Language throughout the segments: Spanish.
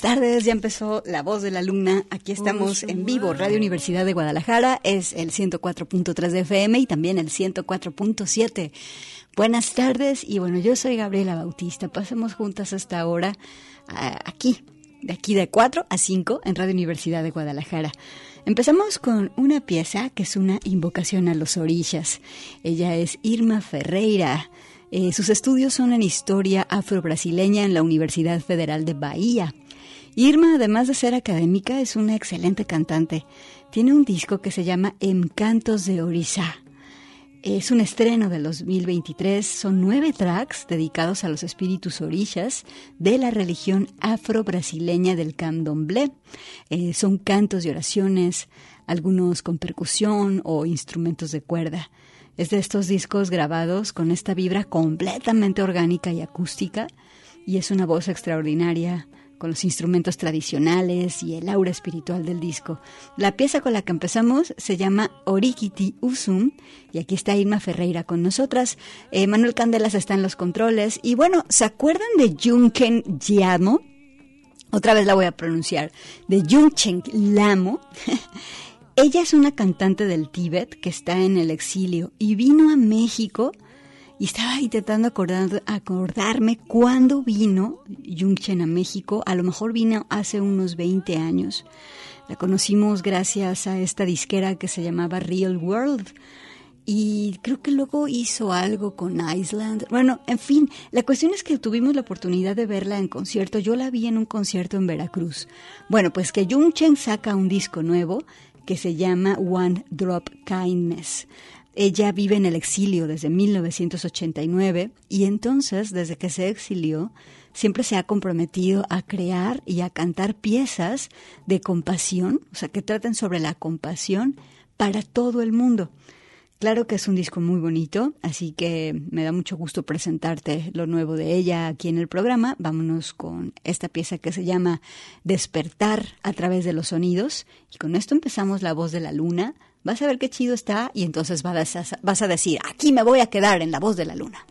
Buenas tardes, ya empezó La Voz de la Luna. Aquí estamos en vivo, Radio Universidad de Guadalajara, es el 104.3 de FM y también el 104.7. Buenas tardes y bueno, yo soy Gabriela Bautista. Pasemos juntas hasta ahora aquí, de aquí de 4 a 5 en Radio Universidad de Guadalajara. Empezamos con una pieza que es una invocación a los orillas. Ella es Irma Ferreira. Eh, sus estudios son en historia afro-brasileña en la Universidad Federal de Bahía. Irma, además de ser académica, es una excelente cantante. Tiene un disco que se llama Encantos de Orizá. Es un estreno del 2023. Son nueve tracks dedicados a los espíritus orillas de la religión afro-brasileña del candomblé. Eh, son cantos y oraciones, algunos con percusión o instrumentos de cuerda. Es de estos discos grabados con esta vibra completamente orgánica y acústica y es una voz extraordinaria con los instrumentos tradicionales y el aura espiritual del disco. La pieza con la que empezamos se llama Orikiti Usum y aquí está Irma Ferreira con nosotras. Eh, Manuel Candelas está en los controles y bueno, ¿se acuerdan de Junken Yamo? Otra vez la voy a pronunciar, de Junchen Lamo. Ella es una cantante del Tíbet que está en el exilio y vino a México y estaba intentando acordar, acordarme cuándo vino Chen a México. A lo mejor vino hace unos 20 años. La conocimos gracias a esta disquera que se llamaba Real World. Y creo que luego hizo algo con Island. Bueno, en fin, la cuestión es que tuvimos la oportunidad de verla en concierto. Yo la vi en un concierto en Veracruz. Bueno, pues que Chen saca un disco nuevo que se llama One Drop Kindness. Ella vive en el exilio desde 1989 y entonces, desde que se exilió, siempre se ha comprometido a crear y a cantar piezas de compasión, o sea, que traten sobre la compasión para todo el mundo. Claro que es un disco muy bonito, así que me da mucho gusto presentarte lo nuevo de ella aquí en el programa. Vámonos con esta pieza que se llama Despertar a través de los sonidos. Y con esto empezamos La voz de la luna. Vas a ver qué chido está y entonces vas a, vas a decir, aquí me voy a quedar en La voz de la luna.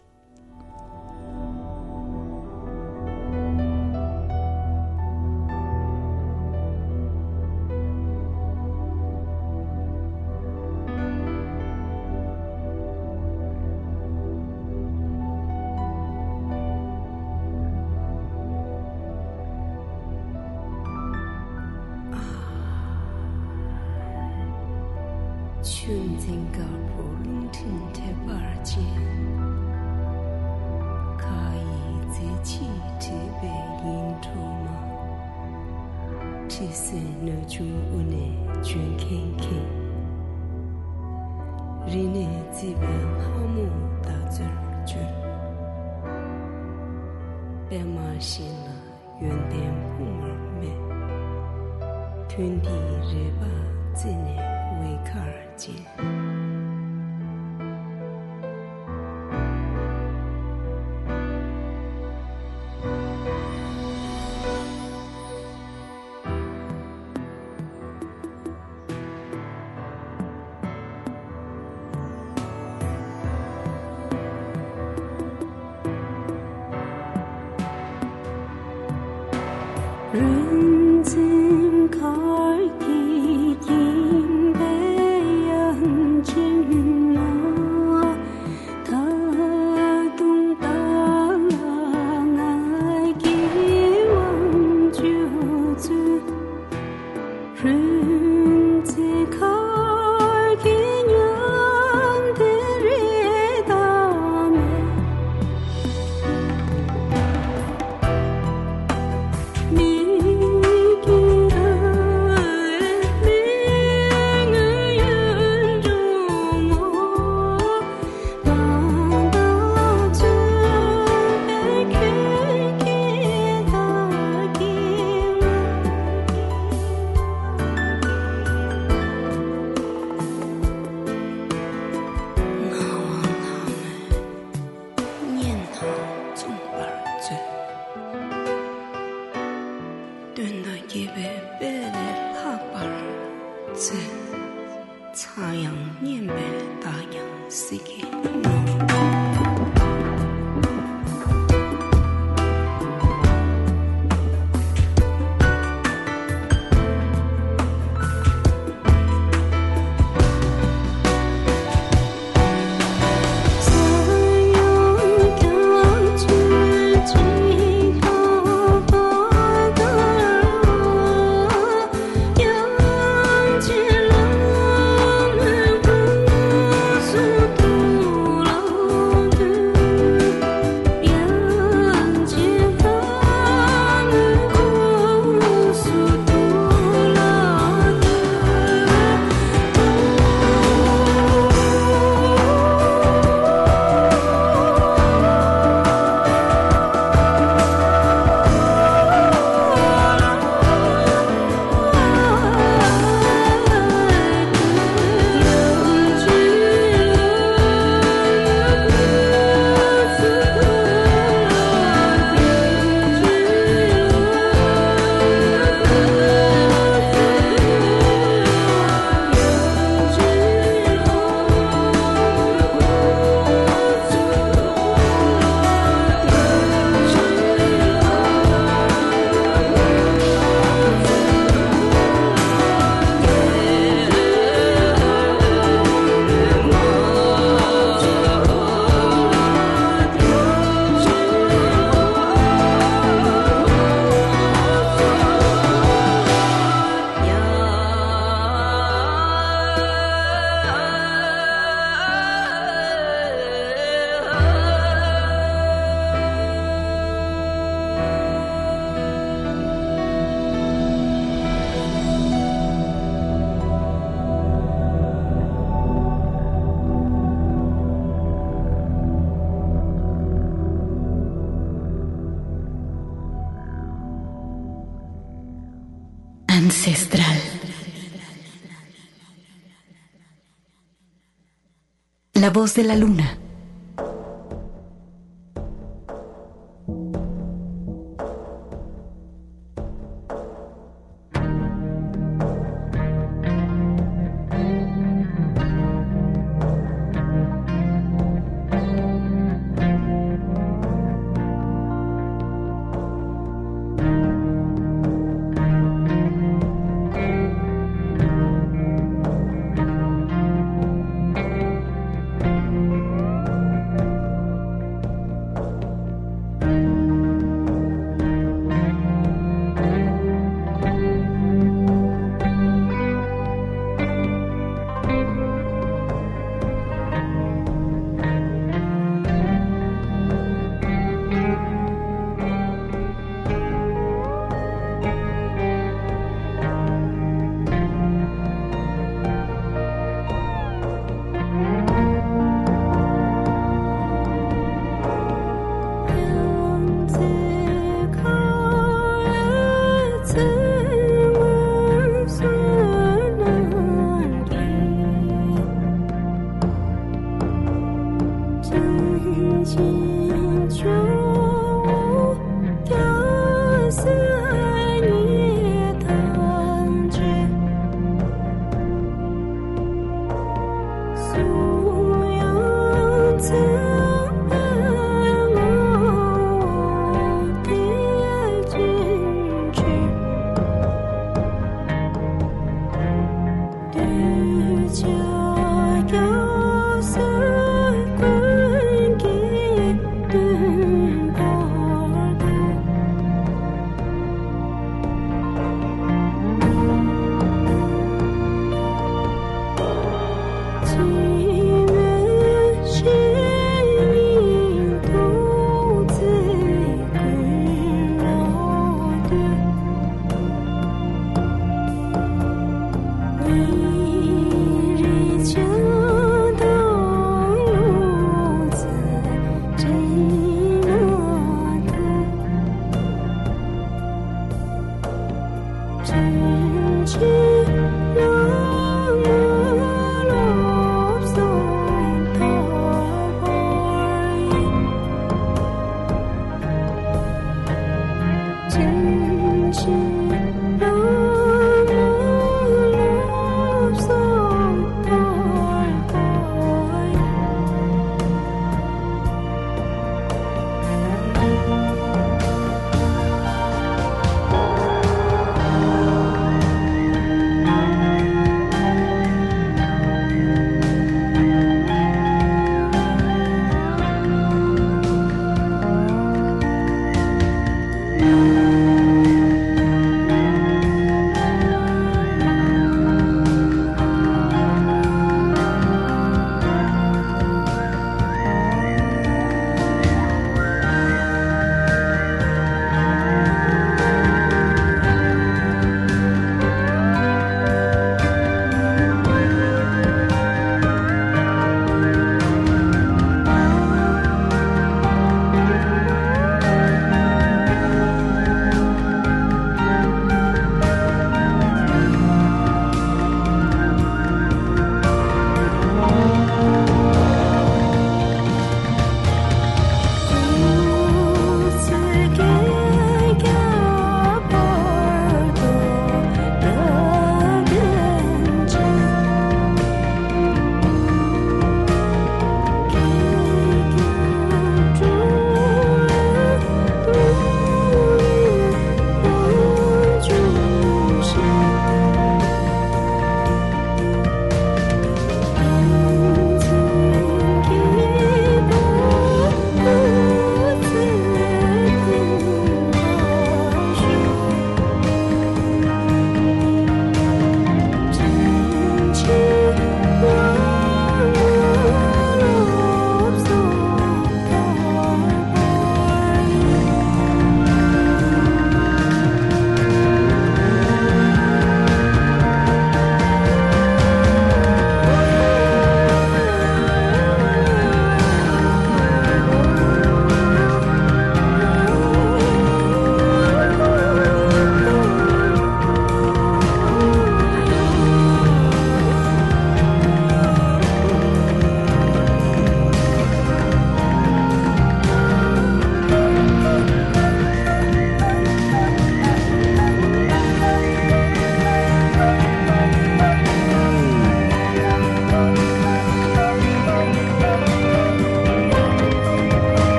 De la luna.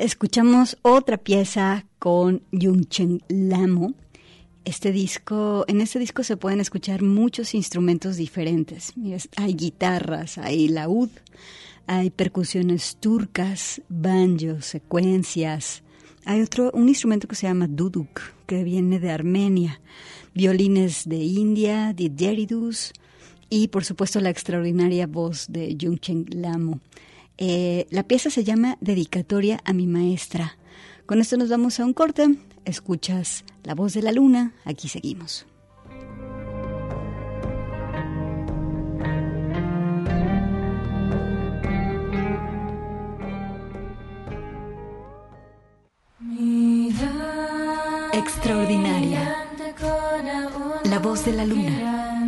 Escuchamos otra pieza con Chen Lamo. Este disco, en este disco se pueden escuchar muchos instrumentos diferentes. hay guitarras, hay laúd, hay percusiones turcas, banjos, secuencias. Hay otro, un instrumento que se llama duduk, que viene de Armenia. Violines de India, didgeridus y por supuesto la extraordinaria voz de Chen Lamo. Eh, la pieza se llama Dedicatoria a mi maestra. Con esto nos vamos a un corte. Escuchas La voz de la luna. Aquí seguimos. Extraordinaria. La voz de la luna.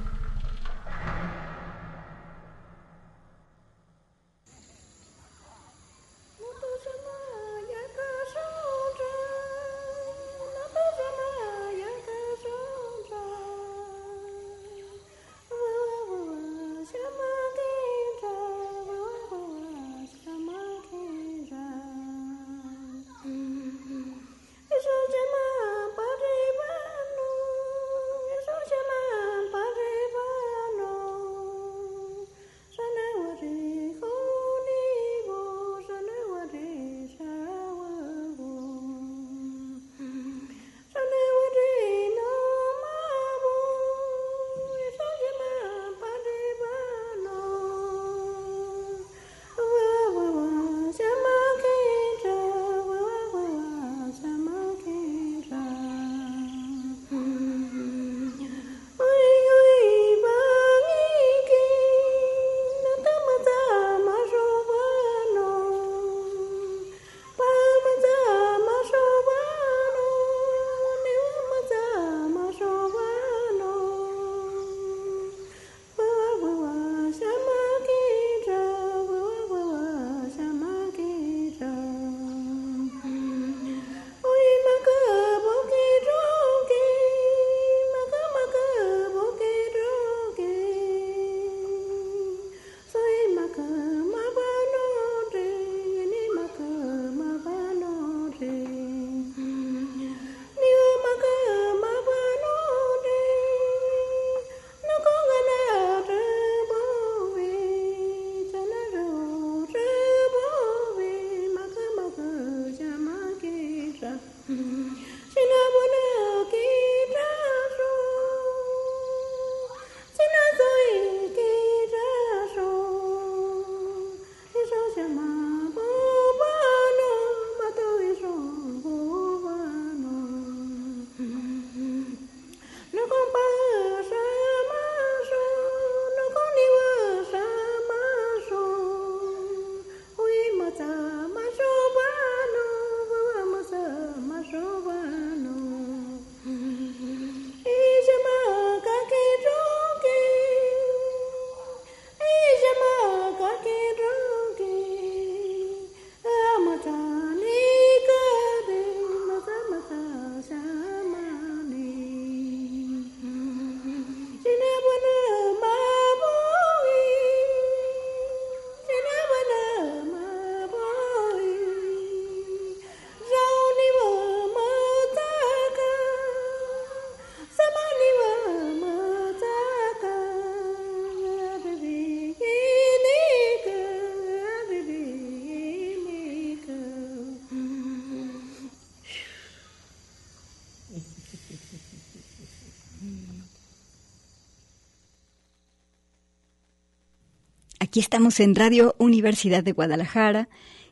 Aquí estamos en Radio Universidad de Guadalajara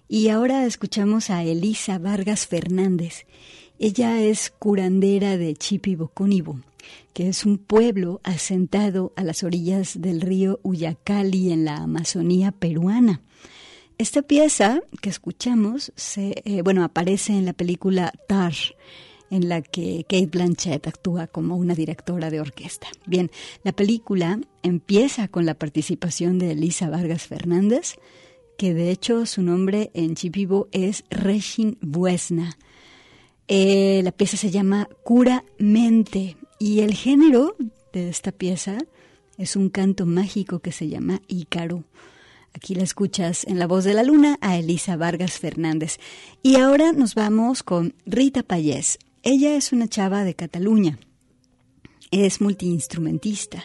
y ahora escuchamos a Elisa Vargas Fernández. Ella es curandera de Chipibocónibo, que es un pueblo asentado a las orillas del río Uyacali en la Amazonía peruana. Esta pieza que escuchamos se, eh, bueno, aparece en la película Tar en la que Kate Blanchett actúa como una directora de orquesta. Bien, la película empieza con la participación de Elisa Vargas Fernández, que de hecho su nombre en Chipibo es Reshin Buesna. Eh, la pieza se llama Cura Mente y el género de esta pieza es un canto mágico que se llama Ícaro. Aquí la escuchas en La Voz de la Luna a Elisa Vargas Fernández. Y ahora nos vamos con Rita Payés. Ella es una chava de Cataluña. Es multiinstrumentista.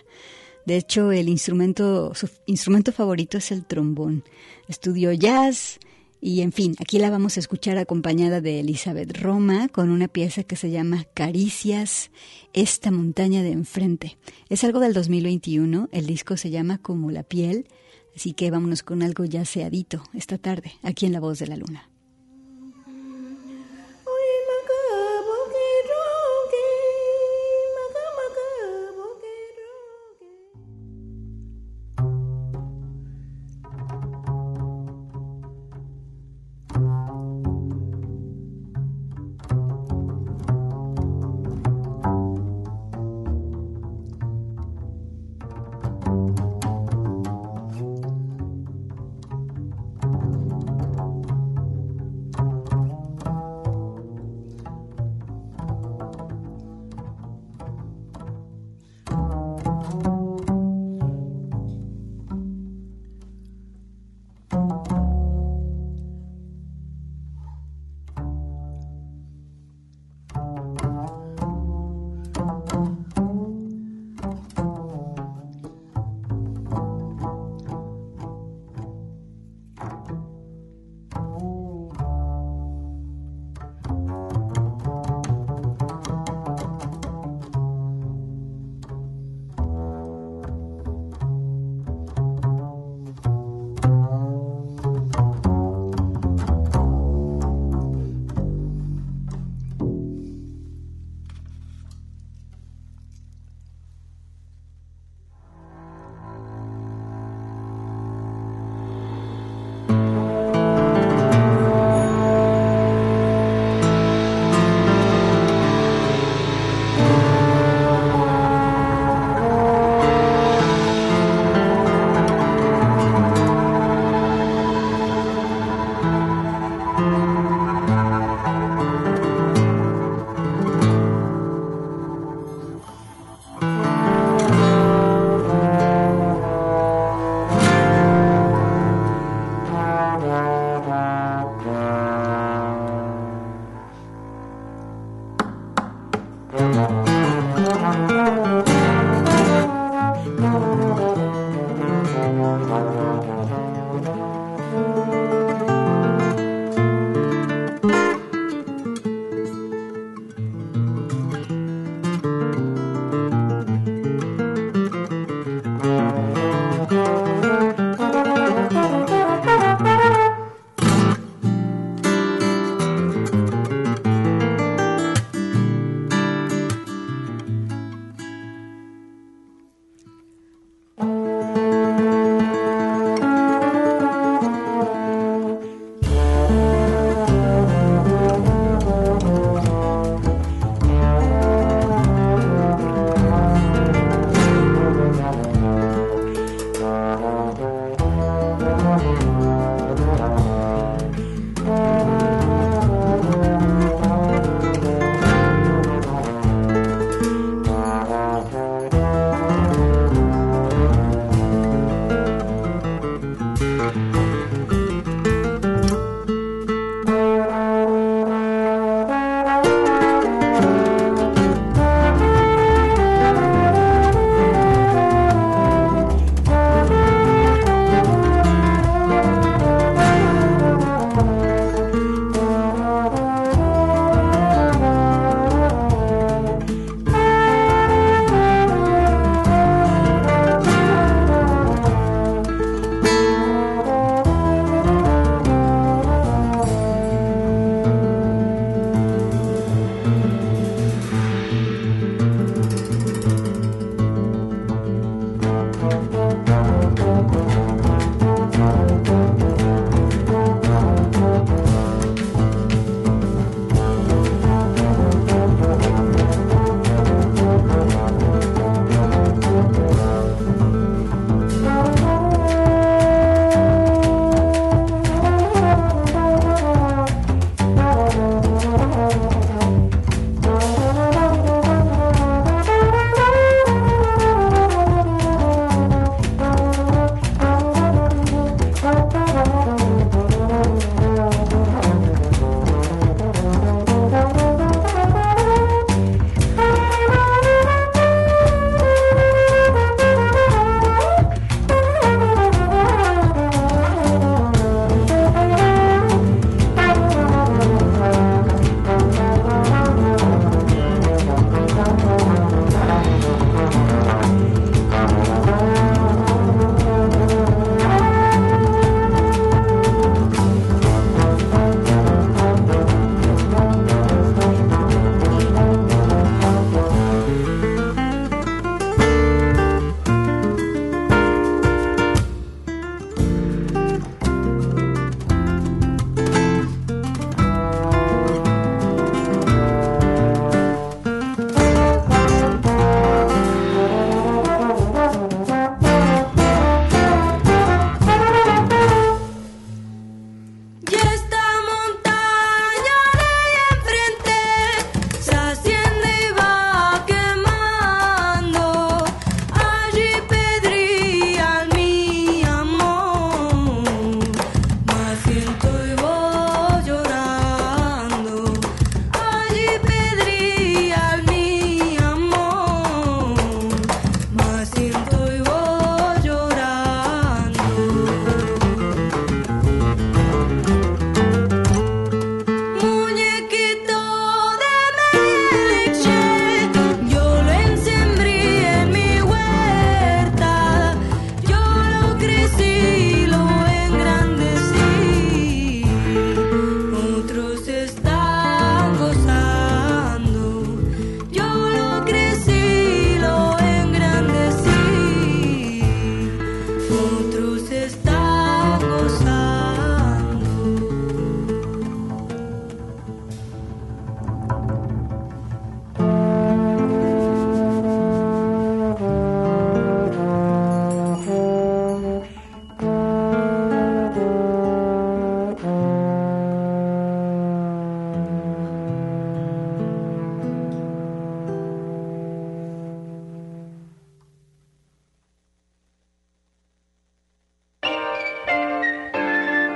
De hecho, el instrumento, su instrumento favorito es el trombón. Estudió jazz y, en fin, aquí la vamos a escuchar acompañada de Elizabeth Roma con una pieza que se llama Caricias, esta montaña de enfrente. Es algo del 2021, el disco se llama Como la piel, así que vámonos con algo ya seadito esta tarde, aquí en La Voz de la Luna.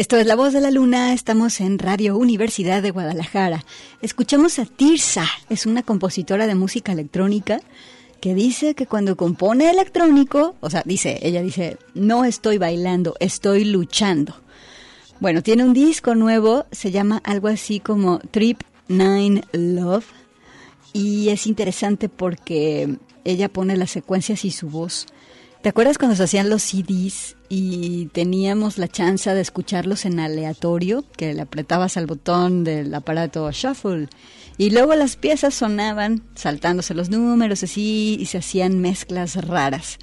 Esto es La Voz de la Luna, estamos en Radio Universidad de Guadalajara. Escuchamos a Tirsa, es una compositora de música electrónica que dice que cuando compone electrónico, o sea, dice, ella dice, no estoy bailando, estoy luchando. Bueno, tiene un disco nuevo, se llama algo así como Trip Nine Love y es interesante porque ella pone las secuencias y su voz ¿Te acuerdas cuando se hacían los CDs y teníamos la chance de escucharlos en aleatorio, que le apretabas al botón del aparato shuffle y luego las piezas sonaban saltándose los números así y se hacían mezclas raras?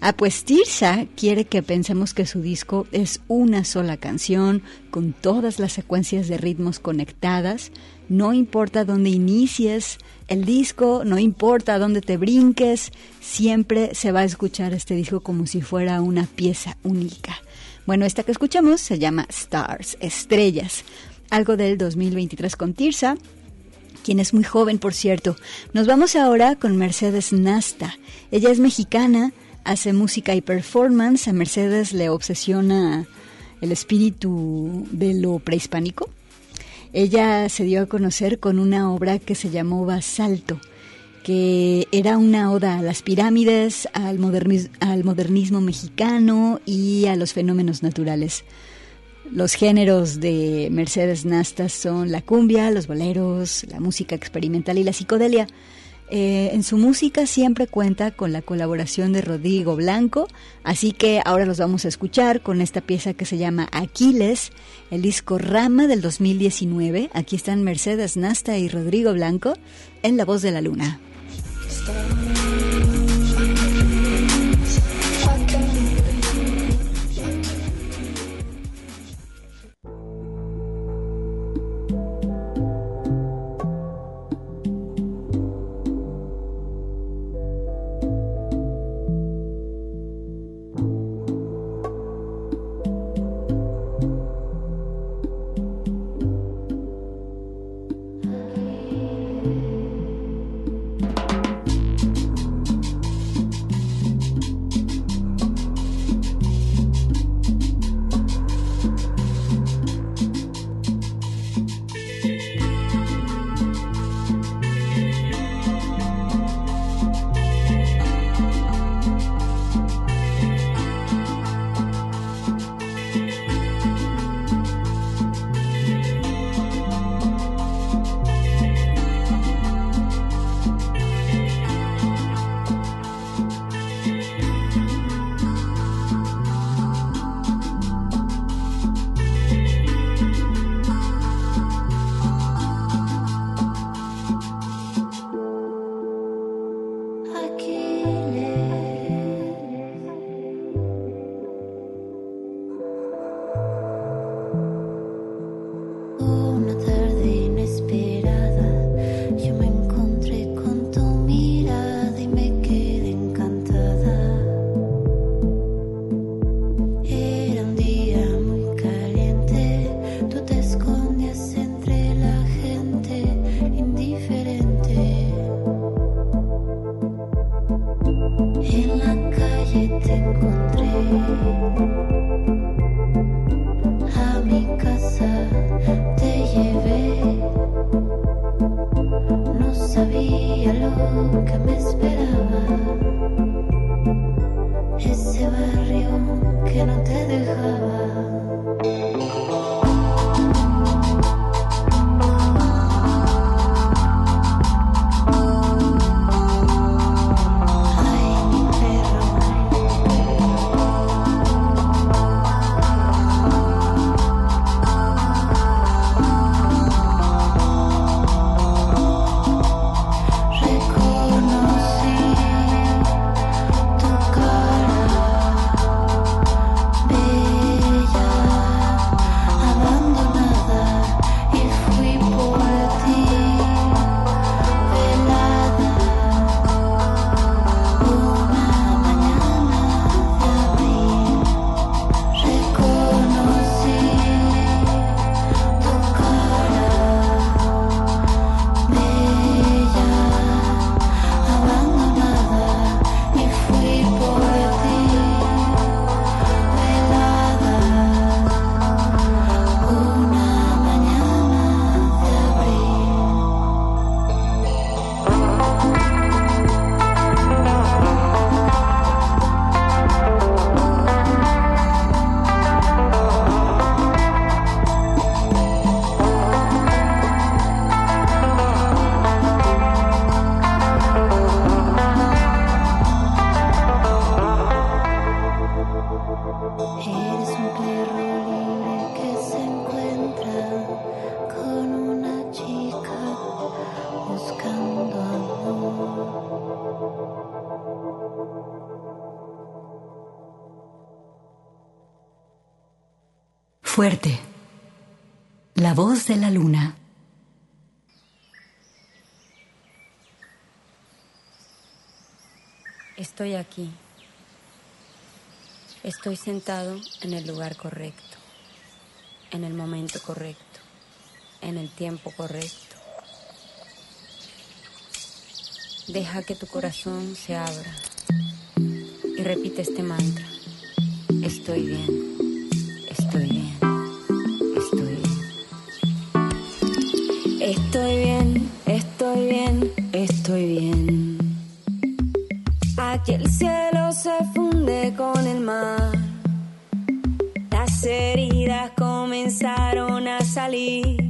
Ah, pues Tirsa quiere que pensemos que su disco es una sola canción con todas las secuencias de ritmos conectadas, no importa dónde inicies, el disco, no importa dónde te brinques, siempre se va a escuchar este disco como si fuera una pieza única. Bueno, esta que escuchamos se llama Stars, Estrellas, algo del 2023 con Tirsa, quien es muy joven, por cierto. Nos vamos ahora con Mercedes Nasta. Ella es mexicana, hace música y performance. A Mercedes le obsesiona el espíritu de lo prehispánico ella se dio a conocer con una obra que se llamó Basalto, que era una oda a las pirámides, al, al modernismo mexicano y a los fenómenos naturales. Los géneros de Mercedes Nasta son la cumbia, los boleros, la música experimental y la psicodelia. Eh, en su música siempre cuenta con la colaboración de Rodrigo Blanco, así que ahora los vamos a escuchar con esta pieza que se llama Aquiles, el disco Rama del 2019. Aquí están Mercedes Nasta y Rodrigo Blanco en La Voz de la Luna. La luna. Estoy aquí. Estoy sentado en el lugar correcto, en el momento correcto, en el tiempo correcto. Deja que tu corazón se abra y repite este mantra. Estoy bien, estoy bien. Estoy bien, estoy bien, estoy bien. Aquí el cielo se funde con el mar. Las heridas comenzaron a salir,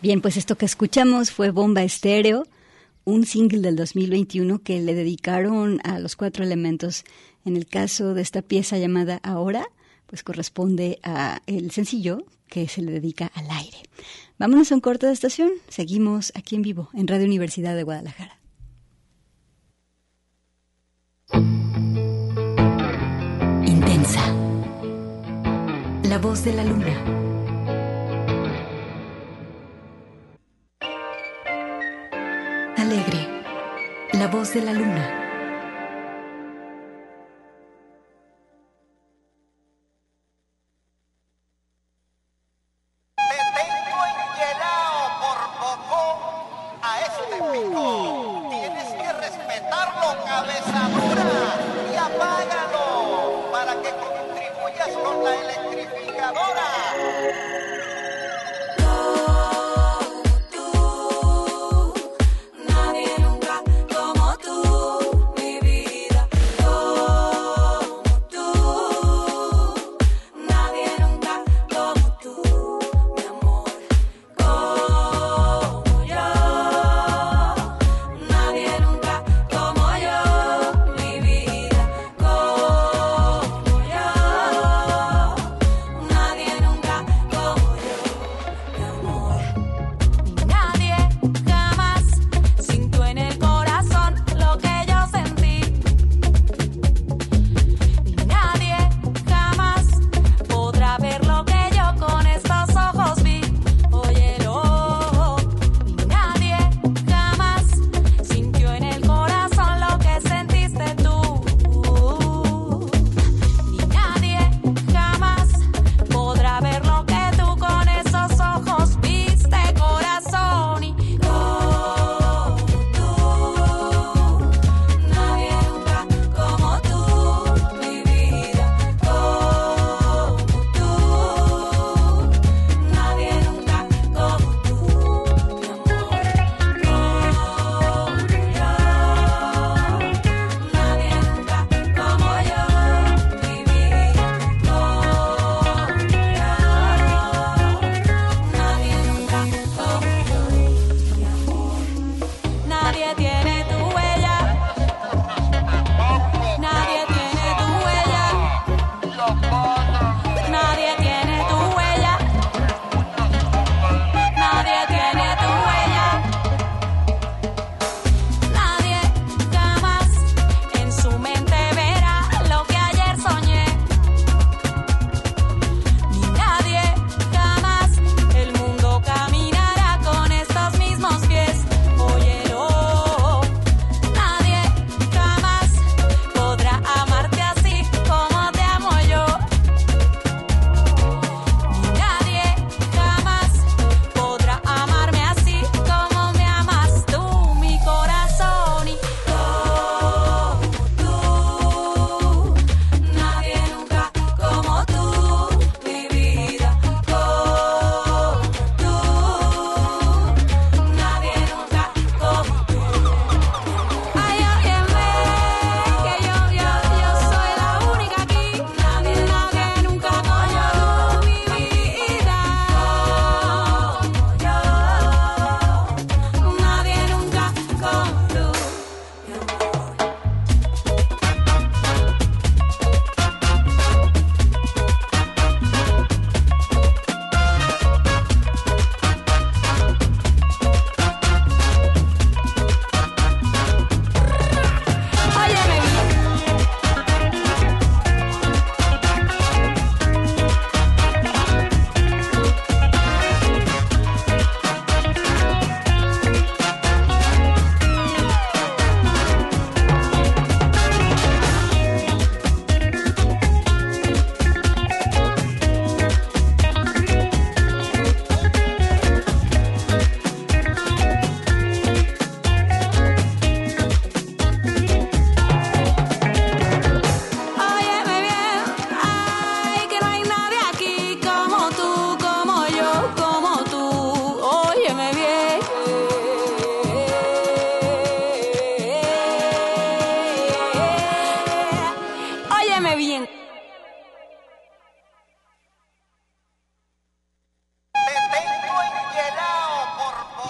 Bien, pues esto que escuchamos fue Bomba Estéreo, un single del 2021 que le dedicaron a los cuatro elementos. En el caso de esta pieza llamada Ahora, pues corresponde a el sencillo que se le dedica al aire. Vámonos a un corte de estación. Seguimos aquí en vivo en Radio Universidad de Guadalajara. Intensa. La voz de la luna. La voz de la luna.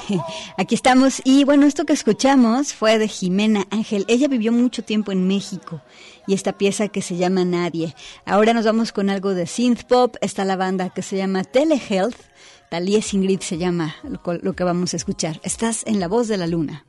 Aquí estamos y bueno, esto que escuchamos fue de Jimena Ángel. Ella vivió mucho tiempo en México y esta pieza que se llama Nadie. Ahora nos vamos con algo de synth pop. Está la banda que se llama Telehealth. Talías Ingrid se llama lo que vamos a escuchar. Estás en la voz de la luna.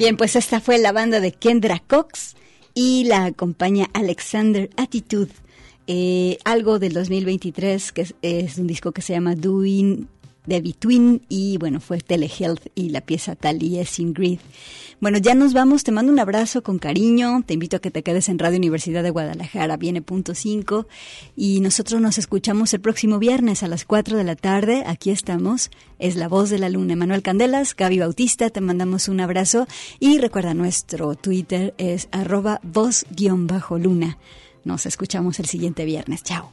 Bien, pues esta fue la banda de Kendra Cox y la acompaña Alexander Attitude. Eh, algo del 2023, que es, un disco que se llama Doing the Between y bueno, fue Telehealth y la pieza es Ingrid. Bueno, ya nos vamos, te mando un abrazo con cariño, te invito a que te quedes en Radio Universidad de Guadalajara, viene punto 5 y nosotros nos escuchamos el próximo viernes a las 4 de la tarde, aquí estamos, es La Voz de la Luna, Manuel Candelas, Gaby Bautista, te mandamos un abrazo. Y recuerda nuestro Twitter es arroba voz-luna. Nos escuchamos el siguiente viernes, chao.